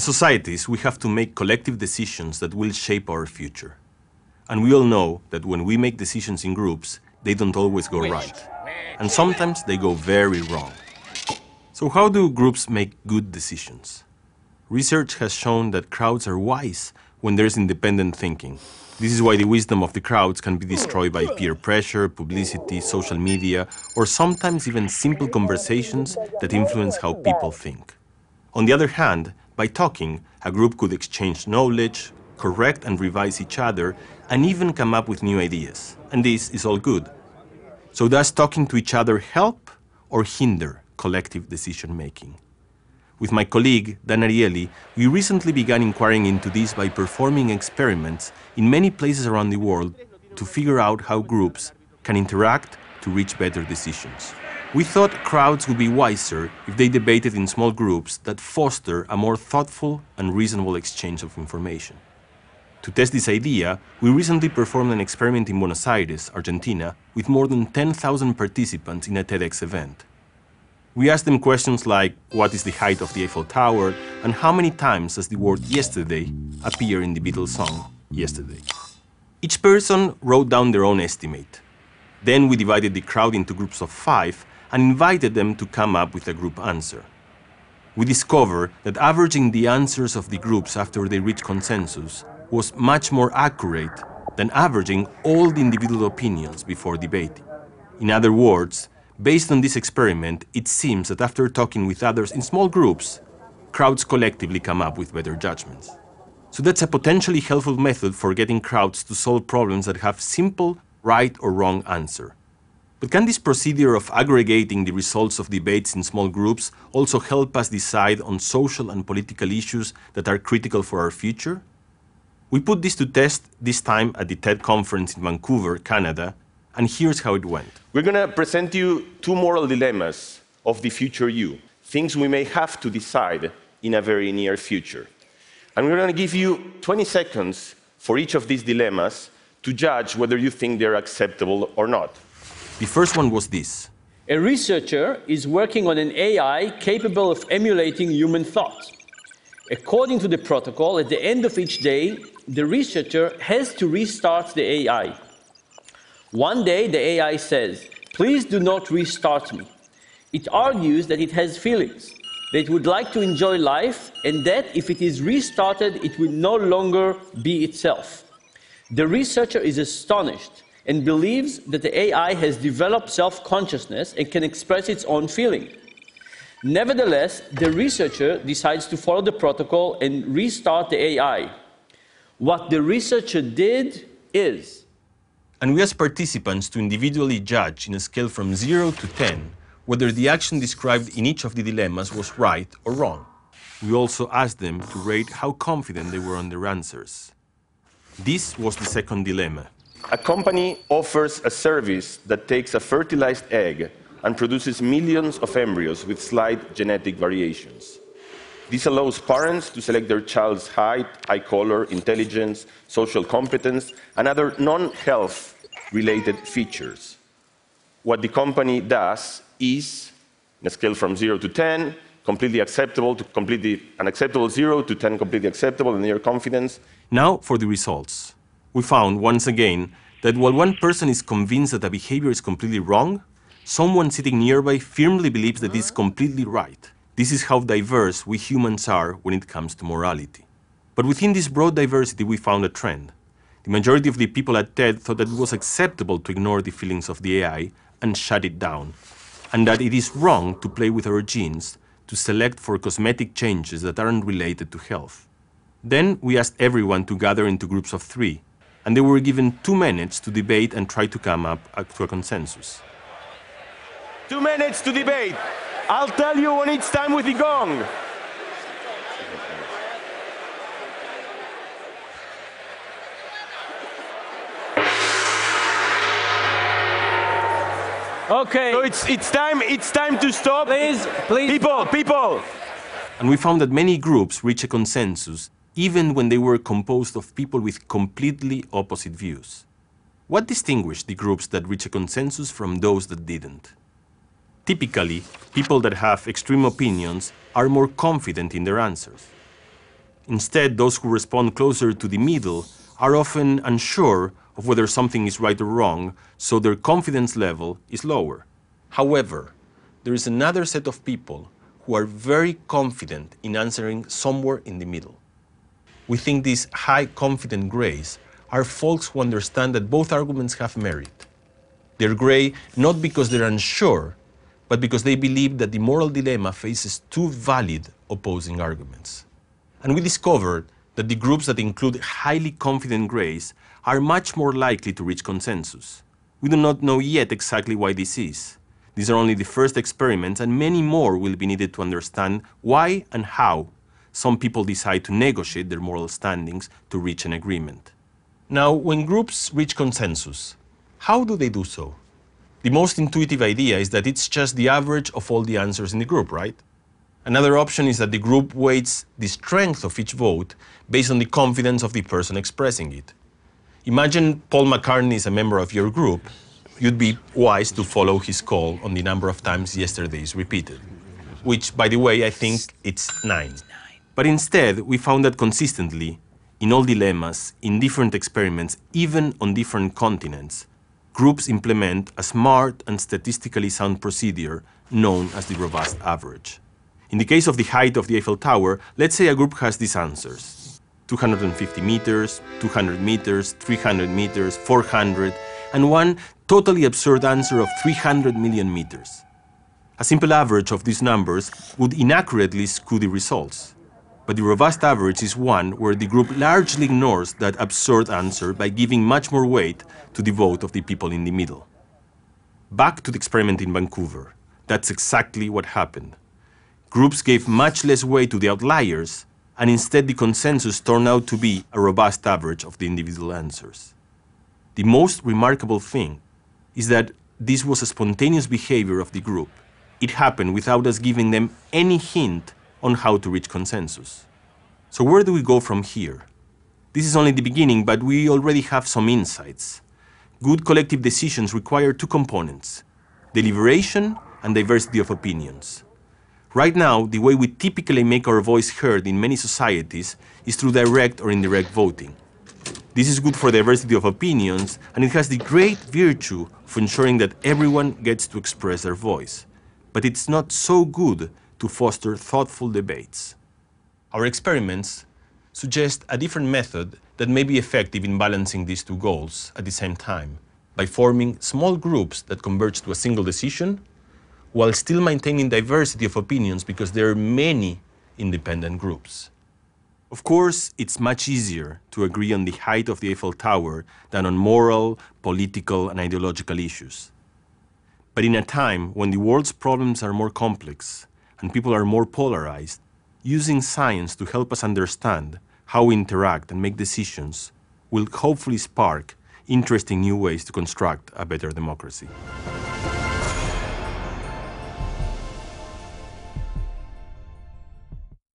As societies, we have to make collective decisions that will shape our future. And we all know that when we make decisions in groups, they don't always go right. And sometimes they go very wrong. So how do groups make good decisions? Research has shown that crowds are wise when there's independent thinking. This is why the wisdom of the crowds can be destroyed by peer pressure, publicity, social media, or sometimes even simple conversations that influence how people think. On the other hand, by talking, a group could exchange knowledge, correct and revise each other, and even come up with new ideas. And this is all good. So does talking to each other help or hinder collective decision making? With my colleague, Dan Ariely, we recently began inquiring into this by performing experiments in many places around the world to figure out how groups can interact to reach better decisions. We thought crowds would be wiser if they debated in small groups that foster a more thoughtful and reasonable exchange of information. To test this idea, we recently performed an experiment in Buenos Aires, Argentina, with more than 10,000 participants in a TEDx event. We asked them questions like what is the height of the Eiffel Tower and how many times does the word yesterday appear in the Beatles song Yesterday. Each person wrote down their own estimate. Then we divided the crowd into groups of five and invited them to come up with a group answer. We discovered that averaging the answers of the groups after they reached consensus was much more accurate than averaging all the individual opinions before debating. In other words, based on this experiment, it seems that after talking with others in small groups, crowds collectively come up with better judgments. So that's a potentially helpful method for getting crowds to solve problems that have simple right or wrong answer. But can this procedure of aggregating the results of debates in small groups also help us decide on social and political issues that are critical for our future? We put this to test this time at the TED conference in Vancouver, Canada, and here's how it went. We're going to present you two moral dilemmas of the future you, things we may have to decide in a very near future. And we're going to give you 20 seconds for each of these dilemmas to judge whether you think they're acceptable or not. The first one was this. A researcher is working on an AI capable of emulating human thought. According to the protocol, at the end of each day, the researcher has to restart the AI. One day, the AI says, please do not restart me. It argues that it has feelings, that it would like to enjoy life, and that if it is restarted, it will no longer be itself. The researcher is astonished and believes that the AI has developed self-consciousness and can express its own feeling. Nevertheless, the researcher decides to follow the protocol and restart the AI. What the researcher did is... And we asked participants to individually judge in a scale from 0 to 10 whether the action described in each of the dilemmas was right or wrong. We also asked them to rate how confident they were on their answers. This was the second dilemma. A company offers a service that takes a fertilized egg and produces millions of embryos with slight genetic variations. This allows parents to select their child's height, eye color, intelligence, social competence, and other non-health related features. What the company does is, in a scale from 0 to 10, completely acceptable to completely unacceptable, 0 to 10 completely acceptable and near confidence. Now for the results we found once again that while one person is convinced that a behavior is completely wrong, someone sitting nearby firmly believes that it's completely right. This is how diverse we humans are when it comes to morality. But within this broad diversity, we found a trend. The majority of the people at TED thought that it was acceptable to ignore the feelings of the AI and shut it down, and that it is wrong to play with our genes to select for cosmetic changes that aren't related to health. Then we asked everyone to gather into groups of three and they were given two minutes to debate and try to come up to a consensus. Two minutes to debate. I'll tell you when it's time with the gong. Okay. So it's, it's time it's time to stop. Please, please. People, people. And we found that many groups reach a consensus even when they were composed of people with completely opposite views. What distinguished the groups that reached a consensus from those that didn't? Typically, people that have extreme opinions are more confident in their answers. Instead, those who respond closer to the middle are often unsure of whether something is right or wrong, so their confidence level is lower. However, there is another set of people who are very confident in answering somewhere in the middle. We think these high confident grays are folks who understand that both arguments have merit. They're gray not because they're unsure, but because they believe that the moral dilemma faces two valid opposing arguments. And we discovered that the groups that include highly confident grays are much more likely to reach consensus. We do not know yet exactly why this is. These are only the first experiments, and many more will be needed to understand why and how some people decide to negotiate their moral standings to reach an agreement. Now, when groups reach consensus, how do they do so? The most intuitive idea is that it's just the average of all the answers in the group, right? Another option is that the group weights the strength of each vote based on the confidence of the person expressing it. Imagine Paul McCartney is a member of your group. You'd be wise to follow his call on the number of times yesterday is repeated, which, by the way, I think it's nine. But instead, we found that consistently, in all dilemmas, in different experiments, even on different continents, groups implement a smart and statistically sound procedure known as the robust average. In the case of the height of the Eiffel Tower, let's say a group has these answers 250 meters, 200 meters, 300 meters, 400, and one totally absurd answer of 300 million meters. A simple average of these numbers would inaccurately skew the results. But the robust average is one where the group largely ignores that absurd answer by giving much more weight to the vote of the people in the middle. Back to the experiment in Vancouver. That's exactly what happened. Groups gave much less weight to the outliers and instead the consensus turned out to be a robust average of the individual answers. The most remarkable thing is that this was a spontaneous behavior of the group. It happened without us giving them any hint on how to reach consensus. So where do we go from here? This is only the beginning, but we already have some insights. Good collective decisions require two components, deliberation and diversity of opinions. Right now, the way we typically make our voice heard in many societies is through direct or indirect voting. This is good for diversity of opinions, and it has the great virtue of ensuring that everyone gets to express their voice. But it's not so good to foster thoughtful debates. Our experiments suggest a different method that may be effective in balancing these two goals at the same time by forming small groups that converge to a single decision while still maintaining diversity of opinions because there are many independent groups. Of course, it's much easier to agree on the height of the Eiffel Tower than on moral, political, and ideological issues. But in a time when the world's problems are more complex and people are more polarized, using science to help us understand how we interact and make decisions will hopefully spark interesting new ways to construct a better democracy.